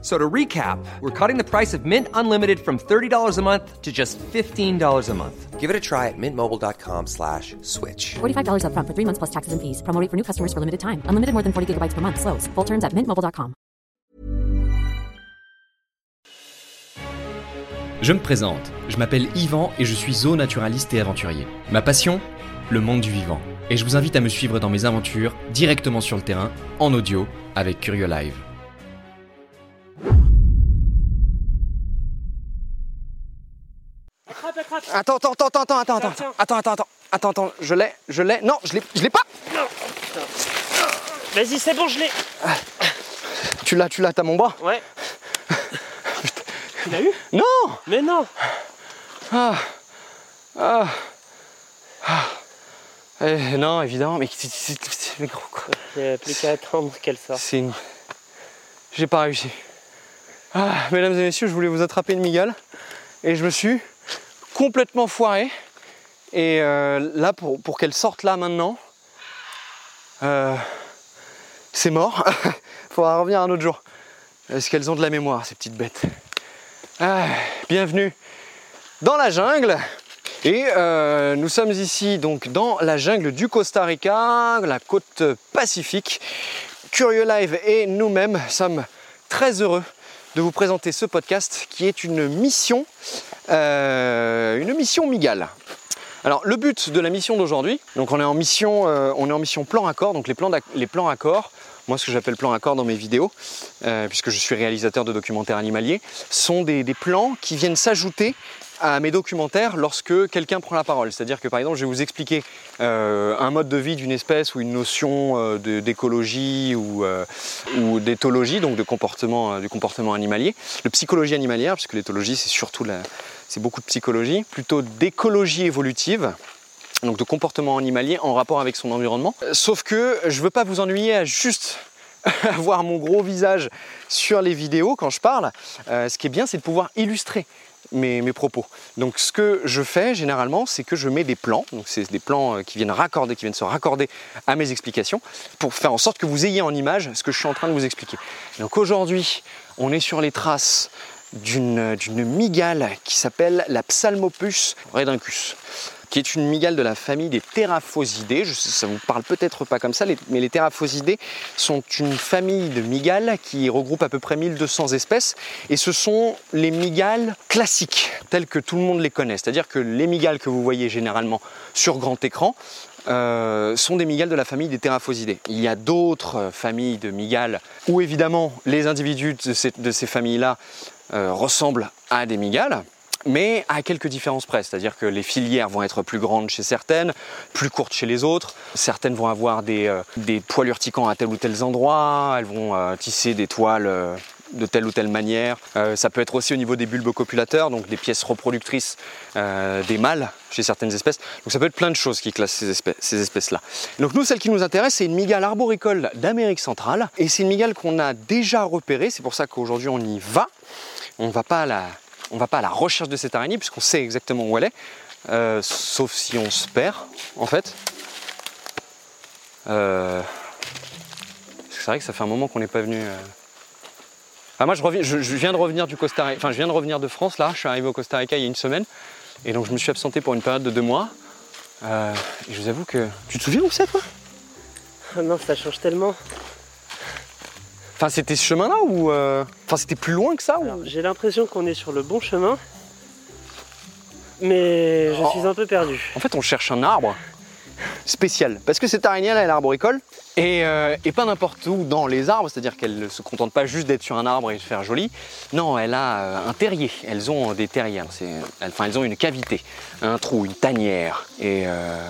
So to recap, we're cutting the price of Mint Unlimited from $30 a month to just $15 a month. Give it a try at mintmobile.com slash switch. $45 upfront for three months plus taxes and fees. Promo rate for new customers for limited time. Unlimited more than 40 gigabytes per month. Slows. Full terms at mintmobile.com. Je me présente, je m'appelle Yvan et je suis zoonaturaliste et aventurier. Ma passion Le monde du vivant. Et je vous invite à me suivre dans mes aventures directement sur le terrain, en audio, avec Curio Live. Attends, attends, attends, attends, attends, attends, tiens. attends, attends, attends, attends, attends, je l'ai, je l'ai, non, je l'ai, je l'ai pas. Vas-y, c'est bon, je l'ai. Tu l'as, tu l'as, t'as mon bras. Ouais. tu l'as eu? Non. Mais non. Eh, non, évidemment, mais mais gros quoi. Il n'y a plus qu'à attendre qu'elle sorte. C'est une. J'ai pas réussi. Ah, mesdames et messieurs, je voulais vous attraper une migale et je me suis complètement foiré. Et euh, là, pour, pour qu'elle sorte là maintenant, euh, c'est mort. Faudra revenir un autre jour. Est-ce qu'elles ont de la mémoire, ces petites bêtes? Ah, Bienvenue dans la jungle. Et euh, nous sommes ici donc dans la jungle du Costa Rica, la côte pacifique. Curieux Live et nous-mêmes sommes très heureux de vous présenter ce podcast qui est une mission, euh, une mission migale. Alors le but de la mission d'aujourd'hui, donc on est en mission, euh, on est en mission plan accord, donc les plans, les plans accords, moi ce que j'appelle plan accord dans mes vidéos, euh, puisque je suis réalisateur de documentaires animaliers, sont des, plans qui viennent s'ajouter à mes documentaires lorsque quelqu'un prend la parole. C'est-à-dire que par exemple je vais vous expliquer euh, un mode de vie d'une espèce ou une notion d'écologie ou, ou d'éthologie, donc de comportement, du comportement animalier, de psychologie animalière, puisque l'éthologie c'est surtout la, c'est beaucoup de psychologie, plutôt d'écologie évolutive donc de comportement animalier en rapport avec son environnement. Euh, Sauf que je veux pas vous ennuyer à juste avoir mon gros visage sur les vidéos quand je parle. Euh, ce qui est bien, c'est de pouvoir illustrer mes, mes propos. Donc ce que je fais généralement, c'est que je mets des plans, donc c'est des plans euh, qui viennent raccorder, qui viennent se raccorder à mes explications, pour faire en sorte que vous ayez en image ce que je suis en train de vous expliquer. Donc aujourd'hui, on est sur les traces d'une mygale qui s'appelle la Psalmopus redincus qui est une mygale de la famille des Théraphosidae. Je sais, ça vous parle peut-être pas comme ça, mais les Théraphosidae sont une famille de mygales qui regroupe à peu près 1200 espèces. Et ce sont les mygales classiques, telles que tout le monde les connaît. C'est-à-dire que les mygales que vous voyez généralement sur grand écran, euh, sont des mygales de la famille des Théraphosidae. Il y a d'autres euh, familles de mygales où évidemment les individus de ces, familles-là ressemblent à des mygales, mais à quelques différences près. C'est-à-dire que les filières vont être plus grandes chez certaines, plus courtes chez les autres. Certaines vont avoir des, euh, poils urticants à tel ou tel endroit, elles vont euh, tisser des toiles. euh, de telle ou telle manière. Euh, ça peut être aussi au niveau des bulbes copulateurs, donc des pièces reproductrices euh, des mâles chez certaines espèces. Donc ça peut être plein de choses qui classent ces, ces espèces-là. Donc nous, celle qui nous intéresse, c'est une mygale arboricole d'Amérique centrale. Et c'est une mygale qu'on a déjà repérée, c'est pour ça qu'aujourd'hui on y va. On ne va pas à la, on va pas à la recherche de cette araignée puisqu'on sait exactement où elle est, euh, sauf si on se perd en fait. Euh, c'est vrai que ça fait un moment qu'on n'est pas venu. Ah, moi je, reviens, je, je viens de revenir du Costa Rica, enfin je viens de revenir de France là, je suis arrivé au Costa Rica il y a une semaine et donc je me suis absenté pour une période de deux mois. Euh, et je vous avoue que. Tu te souviens où c'est toi? Ah non, ça change tellement. Enfin c'était ce chemin là ou. euh, Enfin c'était plus loin que ça ou... J'ai l'impression qu'on est sur le bon chemin. Mais je Oh. suis un peu perdu. En fait, on cherche un arbre spécial. Parce que cette araignée-là, elle est arboricole. Et, euh, et pas n'importe où dans les arbres, c'est-à-dire qu'elle ne se contente pas juste d'être sur un arbre et de faire joli. Non, elle a euh, un terrier. Elles ont des terrières. Elles- Enfin, elles ont une cavité, un trou, une tanière. Et, euh,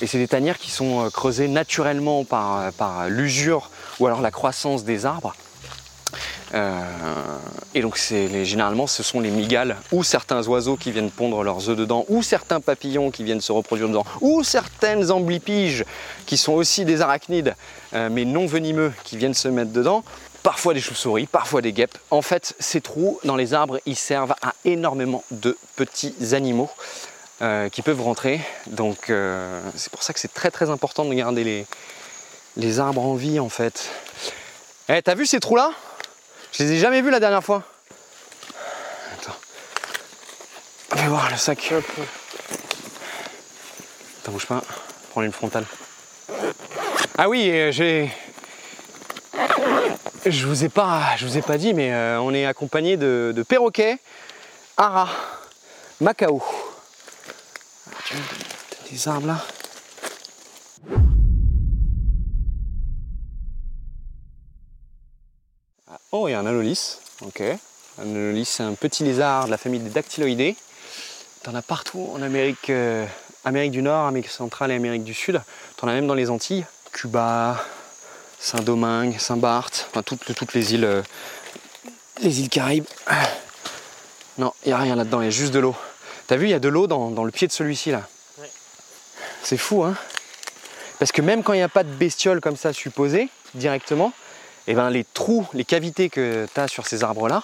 et c'est des tanières qui sont creusées naturellement par, par l'usure ou alors la croissance des arbres. Euh, et donc généralement ce sont les migales ou certains oiseaux qui viennent pondre leurs œufs dedans, ou certains papillons qui viennent se reproduire dedans, ou certaines amblipiges qui sont aussi des arachnides euh, mais non venimeux qui viennent se mettre dedans. Parfois des chauves-souris, parfois des guêpes. En fait, ces trous dans les arbres, ils servent à énormément de petits animaux euh, qui peuvent rentrer. Donc c'est pour ça que c'est très très important de garder les, les arbres en vie en fait. Eh, t'as vu ces trous-là? Je les ai jamais vus la dernière fois. Attends. Va voir le sac. Attends, bouge pas. Prends une frontale. Ah oui, euh, j'ai. Je vous ai pas, je vous ai pas dit, mais euh, on est accompagné de, perroquets, haras, macao. Ah, des arbres là. Il y a un anolis. Ok. Un anolis, c'est un petit lézard de la famille des dactyloïdés. T'en as partout en Amérique, euh, Amérique du Nord, Amérique centrale et Amérique du Sud. T'en as même dans les Antilles. Cuba, Saint-Domingue, Saint-Barth, enfin toutes, toutes les îles, euh, les îles Caraïbes. Non, il n'y a rien là-dedans, il y a juste de l'eau. T'as vu, il y a de l'eau dans, dans le pied de celui-ci là. Ouais. C'est fou, hein Parce que même quand il n'y a pas de bestiole comme ça supposée, directement, eh ben, les trous, les cavités que tu as sur ces arbres-là,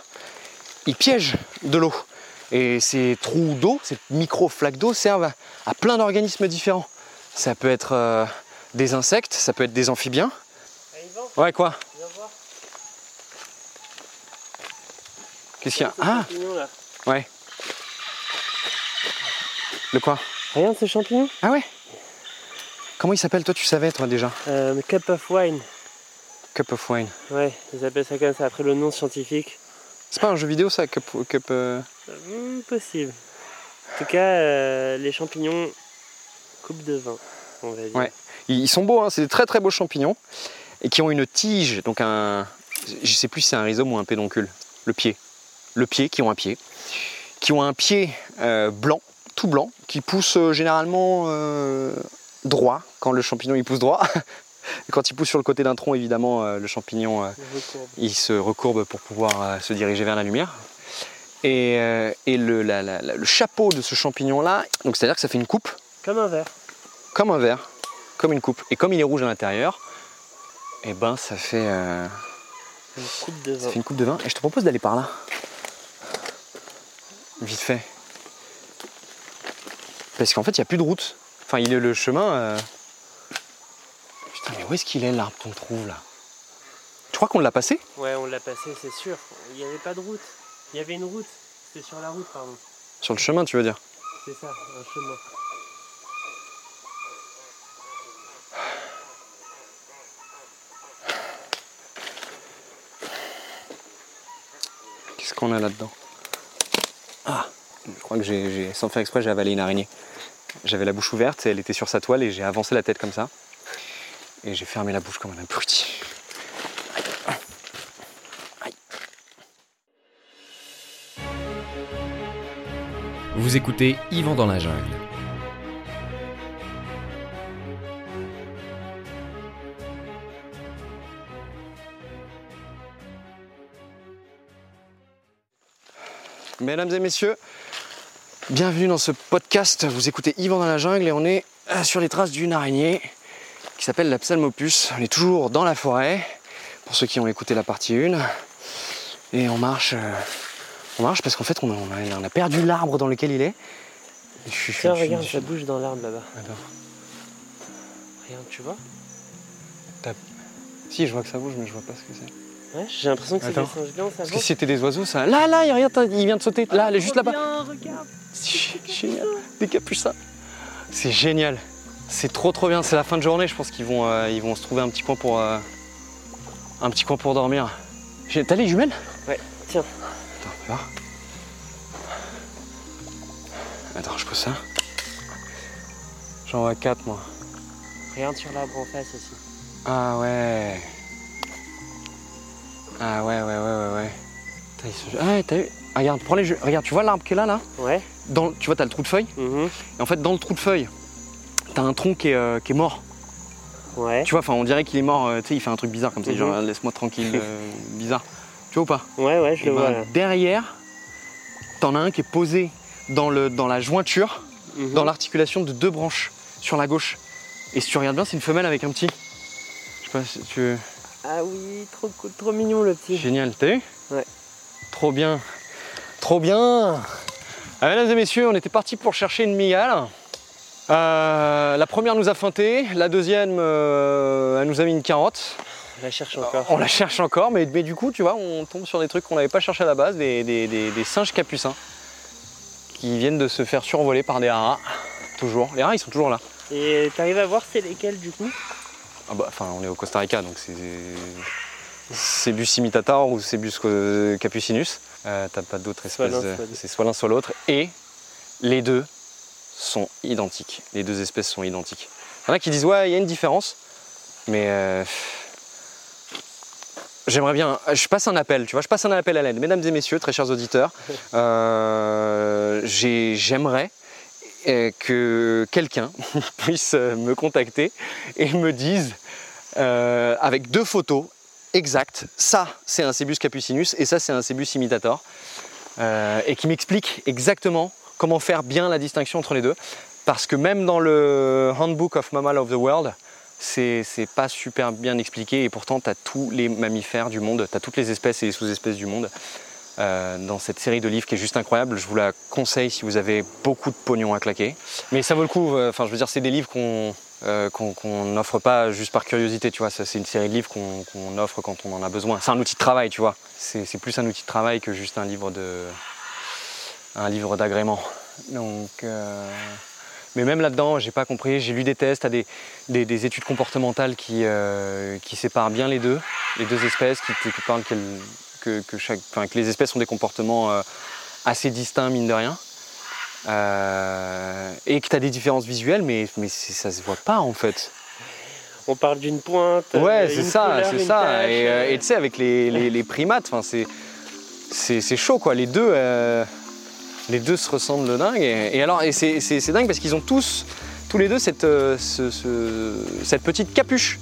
ils piègent de l'eau. Et ces trous d'eau, ces micro-flaques d'eau servent à, à plein d'organismes différents. Ça peut être euh, des insectes, ça peut être des amphibiens. Ah, Ouais, quoi? Qu'est-ce qu'il y a? Ah, champignon, là. ouais. Le quoi? Regarde ce champignon. Ah ouais? Comment il s'appelle Toi, tu savais, toi, déjà? Euh, cup of wine. Cup of Wine. Ouais, ils appellent ça comme ça après le nom scientifique. C'est pas un jeu vidéo, ça Cup. cup euh, Hmm, possible. En tout cas, euh, les champignons, coupe de vin, on va dire. Ouais. Ils sont beaux, hein, c'est des très très beaux champignons. Et qui ont une tige, donc un. Je sais plus si c'est un rhizome ou un pédoncule. Le pied. Le pied, qui ont un pied. Qui ont un pied euh, blanc, tout blanc, qui pousse euh, généralement droit, quand le champignon il pousse droit. Et quand il pousse sur le côté d'un tronc, évidemment, euh, le champignon euh, il se recourbe pour pouvoir euh, se diriger vers la lumière. Et, et le, la- la- la- le chapeau de ce champignon-là, donc c'est-à-dire que ça fait une coupe, Comme un verre. comme un verre, comme une coupe. Et comme il est rouge à l'intérieur, et ben ça fait, Une coupe de ça vin. fait une coupe de vin. Et je te propose d'aller par là. Vite fait. Parce qu'en fait, il n'y a plus de route. Enfin, il est le chemin. euh, mais où est-ce qu'il est l'arbre qu'on trouve là? Tu crois qu'on l'a passé? Ouais, on l'a passé, c'est sûr. Il n'y avait pas de route. Il y avait une route. C'était sur la route, pardon. Sur le chemin, tu veux dire? C'est ça, un chemin. Qu'est-ce qu'on a là-dedans? Ah Je crois que j'ai, sans faire exprès, j'ai avalé une araignée. J'avais la bouche ouverte, elle était sur sa toile et j'ai avancé la tête comme ça. Et j'ai fermé la bouche comme un abruti. Vous écoutez Yvan dans la jungle. Mesdames et messieurs, bienvenue dans ce podcast. Vous écoutez Yvan dans la jungle et on est euh, sur les traces d'une araignée qui s'appelle la psalmopus. On est toujours dans la forêt, pour ceux qui ont écouté la partie 1. Et on marche, euh, on marche parce qu'en fait on a, on perdu l'arbre dans lequel il est. Je suis- je Tiens, suis- regarde, je ça bouge dans l'arbre là-bas. Regarde, tu vois Si, je vois que ça bouge, mais je vois pas ce que c'est. Ouais, j'ai l'impression que c'est des singes blancs, ça Parce que si c'était des oiseaux, ça. Là, là, il vient de sauter. Là, elle est juste là-bas. Reviens, regarde. C'est génial. Des capucins. C'est génial. C'est trop trop bien. C'est la fin de journée. Je pense qu'ils vont, euh, ils vont se trouver un petit coin pour, euh, un petit coin pour dormir. T'as les jumelles? Ouais, tiens. Attends, voir. Attends, je pose ça. J'en vois 4 moi. Regarde sur l'arbre en face aussi. Ah ouais. Ah ouais, ouais, ouais, ouais, ouais. Ah ouais, t'as vu? Ah, Regarde, prends les ju- Regarde, tu vois l'arbre qui est là, là? Ouais. Dans... Tu vois, t'as le trou de feuille? Mhm, Et en fait, dans le trou de feuille, t'as un tronc qui est, euh, qui est mort. Ouais. Tu vois, enfin, on dirait qu'il est mort, euh, tu sais, il fait un truc bizarre comme ça, Mhm. genre laisse-moi tranquille, euh, bizarre. Tu vois ou pas? Ouais, ouais, je Eh le ben, vois là. Derrière, t'en as un qui est posé dans, le, dans la jointure, Mhm. dans l'articulation de deux branches sur la gauche. Et si tu regardes bien, c'est une femelle avec un petit. Je sais pas si tu. Ah oui, trop trop mignon le petit. Génial, t'as vu? Ouais. Trop bien. Trop bien. Ah, mesdames et messieurs, on était parti pour chercher une migale. Euh, la première nous a feinté, la deuxième, euh, elle nous a mis une carotte. Je la cherche encore. On la cherche encore, mais, mais du coup, tu vois, on tombe sur des trucs qu'on n'avait pas cherché à la base, des, des- des- des singes capucins qui viennent de se faire survoler par des haras. Toujours. Les haras, ils sont toujours là. Et t'arrives à voir c'est lesquels du coup? Ah bah, enfin, on est au Costa Rica, donc c'est Cebus imitator ou Cebus euh, capucinus. Euh, T'as pas soit l'autre. C'est soit l'un, soit l'autre. Et les deux sont identiques. Les deux espèces sont identiques. Il y en a qui disent ouais, il y a une différence, mais euh, j'aimerais bien. Je passe un appel, tu vois, je passe un appel à l'aide, mesdames et messieurs, très chers auditeurs. euh, j'ai- J'aimerais euh, que quelqu'un puisse me contacter et me dise euh, avec deux photos exactes, ça c'est un Cebus capucinus et ça c'est un Cebus imitator, et qui m'explique exactement comment faire bien la distinction entre les deux. Parce que même dans le Handbook of Mammal of the World, c'est pas super bien expliqué et pourtant tu as tous les mammifères du monde, tu as toutes les espèces et les sous-espèces du monde euh, dans cette série de livres qui est juste incroyable. Je vous la conseille si vous avez beaucoup de pognon à claquer. Mais ça vaut le coup, euh, enfin je veux dire, c'est des livres qu'on euh, n'offre pas juste par curiosité, tu vois. C'est une série de livres qu'on offre quand on en a besoin. C'est un outil de travail, tu vois. C'est plus un outil de travail que juste un livre de un livre d'agrément. Donc, euh, mais même là-dedans, j'ai pas compris. J'ai lu des tests, à des, des, des études comportementales qui, euh, qui séparent bien les deux, les deux espèces, qui, qui parlent que, que chaque, enfin, que les espèces ont des comportements euh, assez distincts, mine de rien. Euh, et que tu as des différences visuelles, mais, ça se voit pas en fait. On parle d'une pointe. Ouais, c'est ça, c'est ça. Et tu sais, avec les, les- les primates, c'est, chaud quoi. Les deux, les deux se ressemblent de dingue. Et, alors, et c'est, dingue parce qu'ils ont tous, tous les deux, cette, euh, ce- ce- cette petite capuche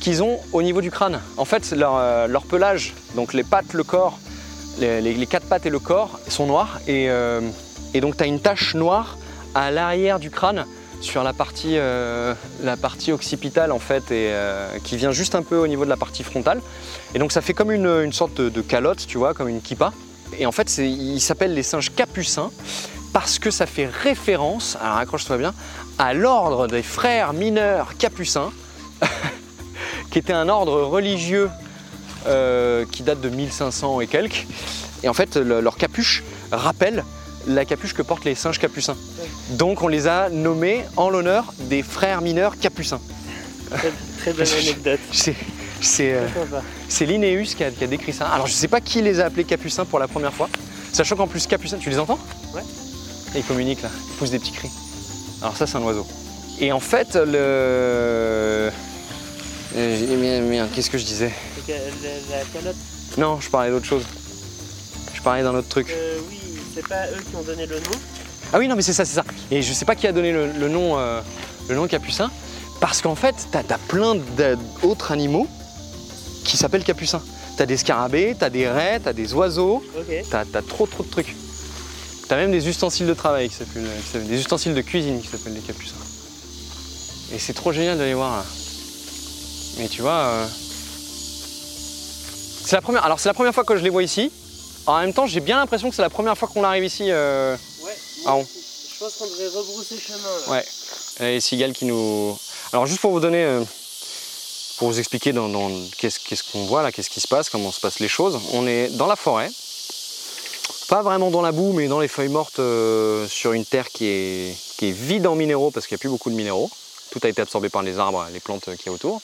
qu'ils ont au niveau du crâne. En fait, leur, euh, pelage, donc les pattes, le corps, les, quatre pattes et le corps sont noirs. Et, euh, donc, tu as une tache noire à l'arrière du crâne sur la partie, la partie occipitale en fait qui vient juste un peu au niveau de la partie frontale et donc ça fait comme une, une sorte de, de calotte tu vois comme une kippa et en fait ils s'appellent les singes capucins parce que ça fait référence alors accroche-toi bien à l'ordre des frères mineurs capucins qui était un ordre religieux euh, qui date de 1500 et quelques et en fait le- leur capuche rappelle la capuche que portent les singes capucins donc on les a nommés en l'honneur des frères mineurs capucins. Très, très bonne anecdote. C'est euh, c'est Linnaeus qui a, qui a décrit ça. Alors je sais pas qui les a appelés capucins pour la première fois. Sachant qu'en plus capucins, tu les entends? Ouais. Et ils communiquent là, ils poussent des petits cris. Alors ça c'est un oiseau. Et en fait le... Euh, qu'est-ce que je disais? La, la calotte, Non, je parlais d'autre chose. Je parlais d'un autre truc. euh, oui, c'est pas eux qui ont donné le nom. Ah oui, non, mais c'est ça, c'est ça. Et je sais pas qui a donné le, le nom, euh, le nom capucin, parce qu'en fait, t'as as plein d'autres animaux qui s'appellent capucins. T'as des scarabées, t'as des raies, t'as des oiseaux, t'as as trop trop de trucs. T'as même des ustensiles de travail qui s'appellent, des ustensiles de cuisine qui s'appellent des capucins. Et c'est trop génial d'aller voir là. Mais tu vois, euh, c'est la première. Alors c'est la première fois que je les vois ici. En même temps, j'ai bien l'impression que c'est la première fois qu'on arrive ici. euh, Ouais. Ah. Je pense qu'on devrait rebrousser chemin. Là. Ouais. Et les cigales qui nous. Alors juste pour vous donner, euh, pour vous expliquer dans, qu'est-ce qu'on voit là, qu'est-ce qui se passe, comment se passent les choses. On est dans la forêt, pas vraiment dans la boue, mais dans les feuilles mortes, euh, sur une terre qui est, vide en minéraux parce qu'il n'y a plus beaucoup de minéraux. Tout a été absorbé par les arbres, les plantes qui y a autour.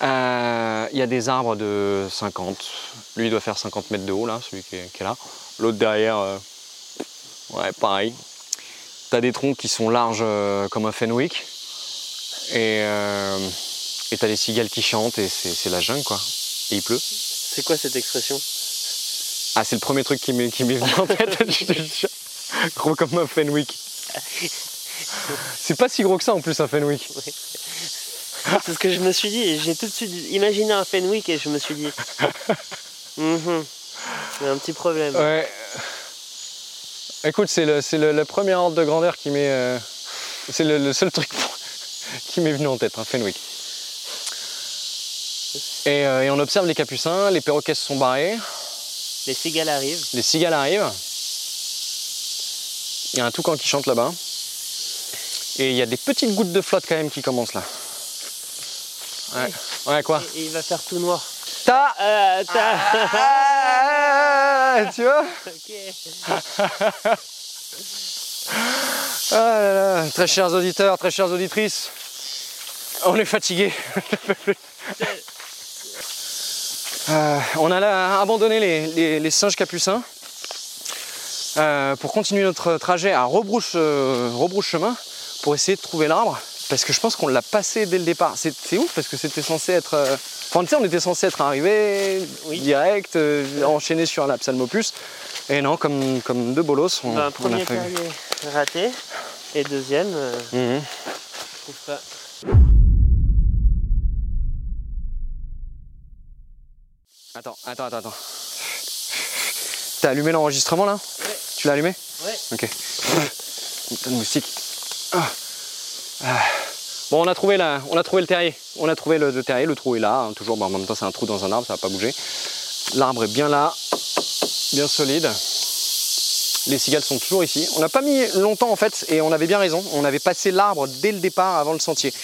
Euh, Il y a des arbres de 50. Lui doit faire 50 mètres de haut là, celui qui est, là. L'autre derrière, euh, ouais, pareil. T'as des troncs qui sont larges comme un fenwick. Et et t'as les cigales qui chantent et c'est c'est la jungle quoi. Et il pleut. C'est quoi cette expression? Ah, c'est le premier truc qui m'est venu en tête, je te jure. Gros comme un fenwick. C'est pas si gros que ça en plus un fenwick. C'est ce que je me suis dit. J'ai tout de suite imaginé un Fenwick et je me suis dit. Y a un petit problème. Ouais. Écoute, c'est le, c'est le- la première ordre de grandeur qui m'est. euh, c'est le, le seul truc qui m'est venu en tête, un Fenwick. Et, euh, et on observe les capucins, les perroquets se sont barrés, Les cigales arrivent. les cigales arrivent. Il y a un toucan qui chante là-bas. Et il y a des petites gouttes de flotte quand même qui commencent là. Ouais, ouais quoi Et, et il va faire tout noir. Ta Ah, t'as- Ah, Tu vois Ok. Ah là là, très chers auditeurs, très chères auditrices, on est fatigué. Euh, on a là abandonné les, les- les singes capucins euh, pour continuer notre trajet à rebrouche, euh, rebrouche chemin pour essayer de trouver l'arbre parce que je pense qu'on l'a passé dès le départ. C'est ouf parce que c'était censé être. Enfin, tu sais, on était censé être arrivé direct, enchaîné sur la psalmopus. Et non, comme, comme deux bolos, on, Ben, on a premier terrier raté. Et deuxième, Mhm. je trouve pas. Attends, attends, attends, attends. T'as allumé l'enregistrement là? Tu l'as allumé? Ouais. Ok. Putain de moustique. Ah. Ah. Bon, on a, trouvé la, on a trouvé le terrier. On a trouvé le, le terrier, le trou est là. hein, toujours, bon, en même temps, c'est un trou dans un arbre, ça va pas bouger. L'arbre est bien là, bien solide. Les cigales sont toujours ici. On n'a pas mis longtemps en fait, et on avait bien raison. On avait passé l'arbre dès le départ avant le sentier.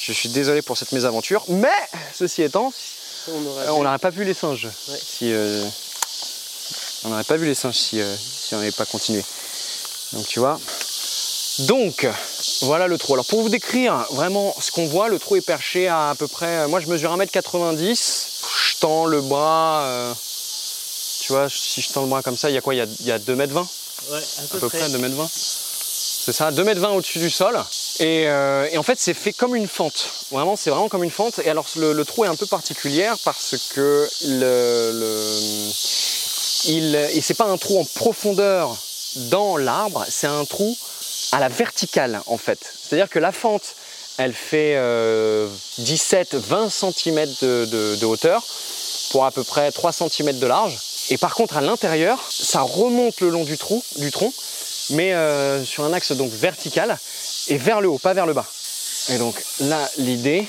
Je suis désolé pour cette mésaventure, mais ceci étant, On aura euh, on n'aurait pas vu les singes Ouais. si euh, on n'aurait pas vu les singes si, euh, si on n'avait pas continué. Donc tu vois. Donc voilà le trou. Alors pour vous décrire vraiment ce qu'on voit, le trou est perché à à peu près. Moi je mesure 1m90. Je tends le bras. euh, tu vois, si je tends le bras comme ça, il y a quoi? Il y a, il y a 2m20 Ouais, à peu près 2m20. C'est ça, 2m20 au-dessus du sol. Et, euh, et en fait, c'est fait comme une fente. Vraiment, c'est vraiment comme une fente. Et alors, le, trou est un peu particulier parce que le, le- il, c'est pas un trou en profondeur dans l'arbre, c'est un trou à la verticale en fait. C'est-à-dire que la fente, elle fait euh, 17-20 cm de, de- de hauteur pour à peu près 3 cm de large. Et par contre, à l'intérieur, ça remonte le long du trou, du tronc, mais euh, sur un axe donc vertical et vers le haut, pas vers le bas. Et donc là, l'idée,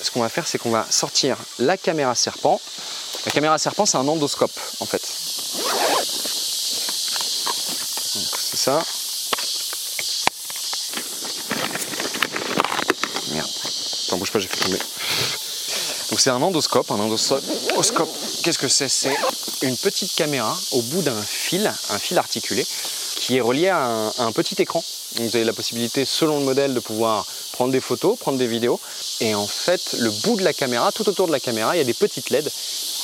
ce qu'on va faire, c'est qu'on va sortir la caméra serpent. La caméra serpent, c'est un endoscope en fait. C'est ça. Merde. Attends, bouge pas, j'ai fait tomber. Donc c'est un endoscope. Un endoscope, qu'est-ce que c'est? C'est une petite caméra au bout d'un fil, un fil articulé, qui est relié à un, petit écran. Vous avez la possibilité, selon le modèle, de pouvoir prendre des photos, prendre des vidéos. Et en fait, le bout de la caméra, tout autour de la caméra, il y a des petites LED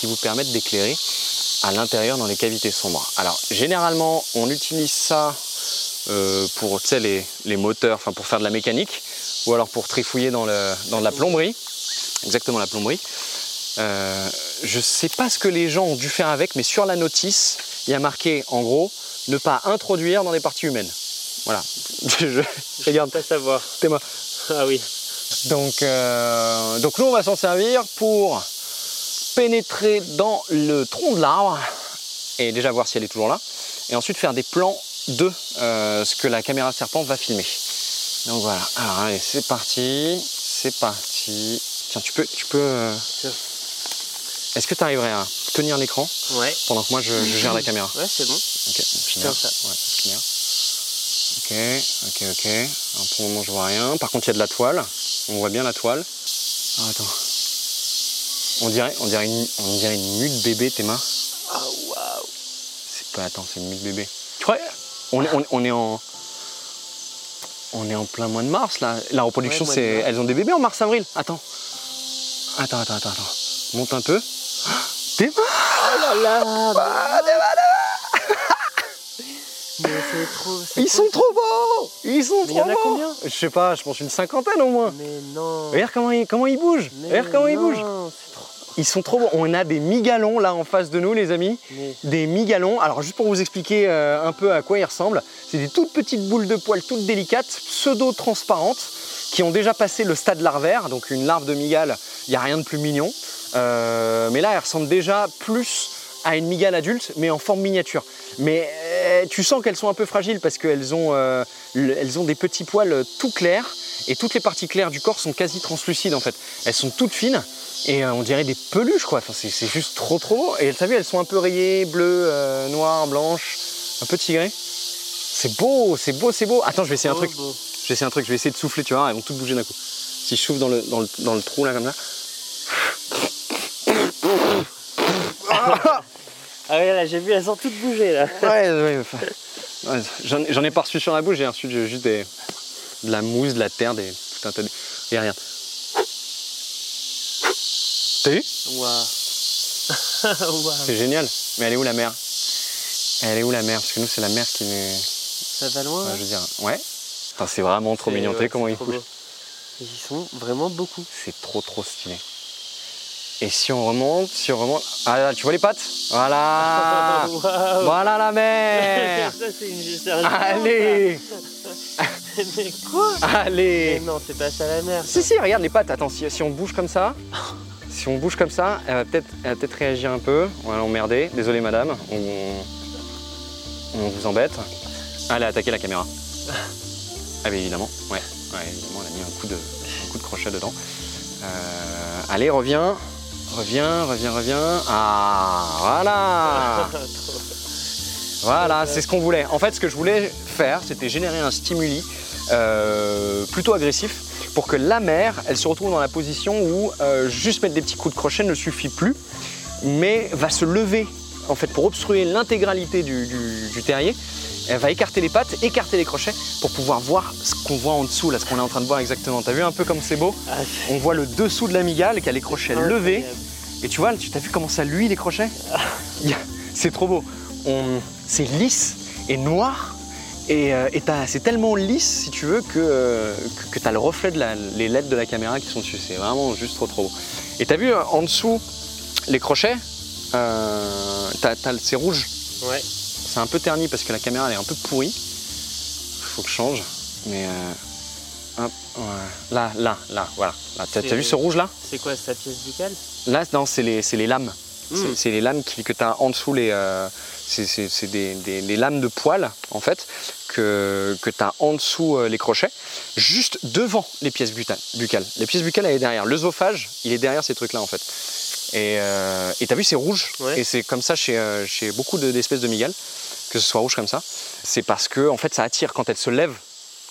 qui vous permettent d'éclairer à l'intérieur dans les cavités sombres. Alors généralement, on utilise ça euh, pour les, les moteurs, enfin pour faire de la mécanique, ou alors pour trifouiller dans, de la plomberie, exactement la plomberie. Euh, je sais pas ce que les gens ont dû faire avec, mais sur la notice, il y a marqué en gros ne pas introduire dans les parties humaines. Voilà. Je- regarde, Pas savoir. c'est moi. Ah oui. Donc, euh, donc nous, on va s'en servir pour pénétrer dans le tronc de l'arbre et déjà voir si elle est toujours là. Et ensuite faire des plans de euh, ce que la caméra serpent va filmer. Donc voilà. Alors allez, c'est parti. C'est parti. Tiens, tu peux... Tu peux euh. Est-ce que tu arriverais à tenir l'écran Ouais. pendant que moi je, je gère la caméra? Ouais, c'est bon. Ok, ça. Ouais. Ok, ok, ok. Alors, pour le moment, je vois rien. Par contre, il y a de la toile. On voit bien la toile. Ah, attends. On dirait, on dirait, une, on dirait une mue de bébé, mains. Ah waouh. C'est pas, attends, c'est une mue de bébé. Tu crois? On est, on, on est en. On est en plein mois de mars là. La reproduction, Ouais, c'est. Elles ont des bébés en mars-avril. Attends. Attends, attends, attends, attends. Monte un peu. Tes Oh là là. Ah, c'est trop. c'est Ils sont trop beaux Ils sont Mais trop y en a beaux combien? Je sais pas, je pense une cinquantaine au moins. Mais non. Regarde comment ils, comment ils bougent Mais Regarde comment ils bougent trop- Ils sont trop beaux. On a des migalons là en face de nous les amis. Mais Des migalons. Alors juste pour vous expliquer euh, un peu à quoi ils ressemblent, c'est des toutes petites boules de poils toutes délicates, pseudo-transparentes, qui ont déjà passé le stade larvaire. Donc une larve de migale, il n'y a rien de plus mignon. Euh, mais là, elles ressemblent déjà plus à une migale adulte, mais en forme miniature. Mais euh, tu sens qu'elles sont un peu fragiles parce qu'elles ont, euh, elles ont des petits poils tout clairs et toutes les parties claires du corps sont quasi translucides en fait. Elles sont toutes fines et euh, on dirait des peluches quoi. Enfin, c'est juste trop trop beau. Et t'as vu, elles sont un peu rayées, bleues, euh, noires, blanches, un peu tigrées. C'est beau, c'est beau, c'est beau. Attends, je vais essayer un Beau, truc. beau. Je vais essayer un truc, je vais essayer de souffler, tu vois, elles vont toutes bouger d'un coup. Si je souffle dans le, dans le, dans le trou là comme ça. Ah ouais, là, j'ai vu, elles ont toutes bougé là. Ouais, ouais, enfin, ouais, j'en ai- j'en ai pas reçu sur la bouche, j'ai reçu juste des, de la mousse, de la terre, des, tout un tas de. Et regarde. T'as vu? Waouh. C'est génial. Mais elle est où la mer? Elle est où la mer? Parce que nous, c'est la mer qui nous. Ça va loin ouais, je veux dire. Ouais. Putain, c'est vraiment trop mignon. T'as ouais, comment ils couchent? Ils y sont vraiment beaucoup. C'est trop trop stylé. Et si on remonte, si on remonte. Ah là, tu vois les pattes? Voilà. Voilà la mer Ça, c'est une. Allez Mais quoi Mais Allez non, c'est pas ça la mer. Si, si, regarde les pattes. Attends, si, si on bouge comme ça, si on bouge comme ça, elle va peut-être peut-être réagir un peu. On va l'emmerder. Désolé, madame. On, on vous embête. Allez, attaquer la caméra. Ah, mais évidemment. Ouais, ouais évidemment, elle a mis un coup de, un coup de crochet dedans. Euh, allez, reviens. Reviens, reviens, reviens. Ah, voilà Voilà, c'est ce qu'on voulait. En fait, ce que je voulais faire, c'était générer un stimuli euh, plutôt agressif pour que la mère, elle se retrouve dans la position où euh, juste mettre des petits coups de crochet ne suffit plus, mais va se lever en fait pour obstruer l'intégralité du, du- du terrier. Elle va écarter les pattes, écarter les crochets pour pouvoir voir ce qu'on voit en dessous, là, ce qu'on est en train de voir exactement. T'as vu un peu comme c'est beau Ah, On voit le dessous de la migale qui a les crochets levés. Et tu vois, tu t'as vu comment ça luit les crochets C'est trop beau. On- C'est lisse et noir. Et, euh, et c'est tellement lisse, si tu veux, que, euh, que, tu as le reflet de la- les LED de la caméra qui sont dessus. C'est vraiment juste trop trop beau. Et t'as vu euh, en dessous les crochets euh, t'as- C'est rouge. Ouais. C'est un peu terni parce que la caméra elle est un peu pourrie. Faut que je change. Mais euh, hop, ouais. là, là, là, voilà. Là, T'as vu ce rouge là C'est quoi, sa pièce buccale? Là, non, c'est les, c'est les lames. Mm. C'est- C'est les lames qui- que tu as en dessous, les, euh, c'est des, des- les lames de poils, en fait, que, que tu as en dessous euh, les crochets, juste devant les pièces buccales. Les pièces buccales, elle est derrière. L'œsophage, il est derrière ces trucs-là, en fait. Et euh, et t'as vu, c'est rouge. Ouais. Et c'est comme ça chez, euh, chez beaucoup de- d'espèces de migales, que ce soit rouge comme ça. C'est parce que, en fait, ça attire quand elles se lèvent,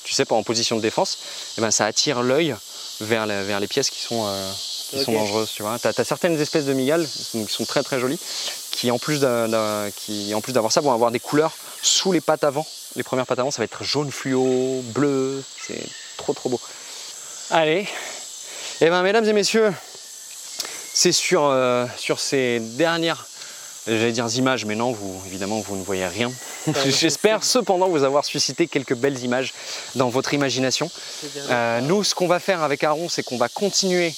tu sais, pas en position de défense, et ben, ça attire l'œil vers, la- vers les pièces qui sont, euh, qui sont dangereuses, tu vois. T'as as certaines espèces de migales qui sont très très jolies, qui en plus d'un- d'un- qui, en plus d'avoir ça, vont avoir des couleurs sous les pattes avant. Les premières pattes avant, ça va être jaune fluo, bleu, c'est trop trop beau. Allez, et ben mesdames et messieurs, c'est sur, euh, sur ces dernières, j'allais dire images, mais non, vous, évidemment, vous ne voyez rien. J'espère cependant vous avoir suscité quelques belles images dans votre imagination. Euh, nous, ce qu'on va faire avec Aaron, c'est qu'on va continuer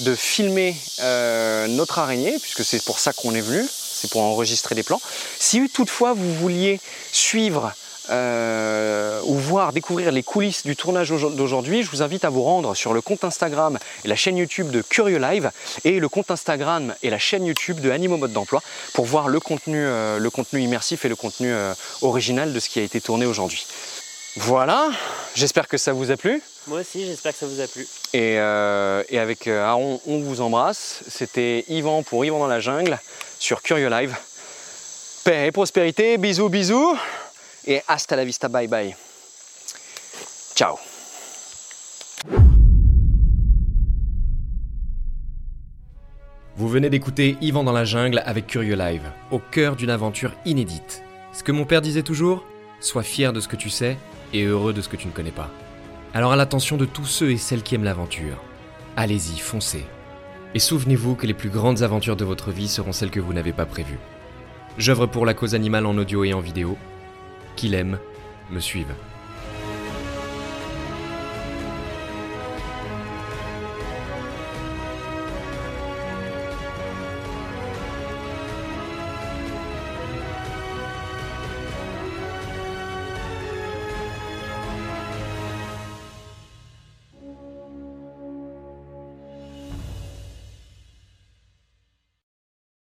de filmer euh, notre araignée, puisque c'est pour ça qu'on est venu, c'est pour enregistrer des plans. Si toutefois vous vouliez suivre euh, ou voir, découvrir les coulisses du tournage aujourd- d'aujourd'hui, je vous invite à vous rendre sur le compte Instagram et la chaîne YouTube de Curieux Live et le compte Instagram et la chaîne YouTube de Animaux Mode d'Emploi pour voir le contenu, euh, le contenu immersif et le contenu euh, original de ce qui a été tourné aujourd'hui. Voilà, j'espère que ça vous a plu. Moi aussi, j'espère que ça vous a plu. Et, et avec Aaron, on vous embrasse. C'était Yvan pour Yvan dans la jungle sur Curieux Live. Paix et prospérité, bisous, bisous. Et hasta la vista, bye bye. Ciao. Vous venez d'écouter Yvan dans la jungle avec Curieux Live, au cœur d'une aventure inédite. Ce que mon père disait toujours Sois fier de ce que tu sais et heureux de ce que tu ne connais pas. Alors à l'attention de tous ceux et celles qui aiment l'aventure, allez-y, foncez. Et souvenez-vous que les plus grandes aventures de votre vie seront celles que vous n'avez pas prévues. J'œuvre pour la cause animale en audio et en vidéo. Qu'il aime, me suive.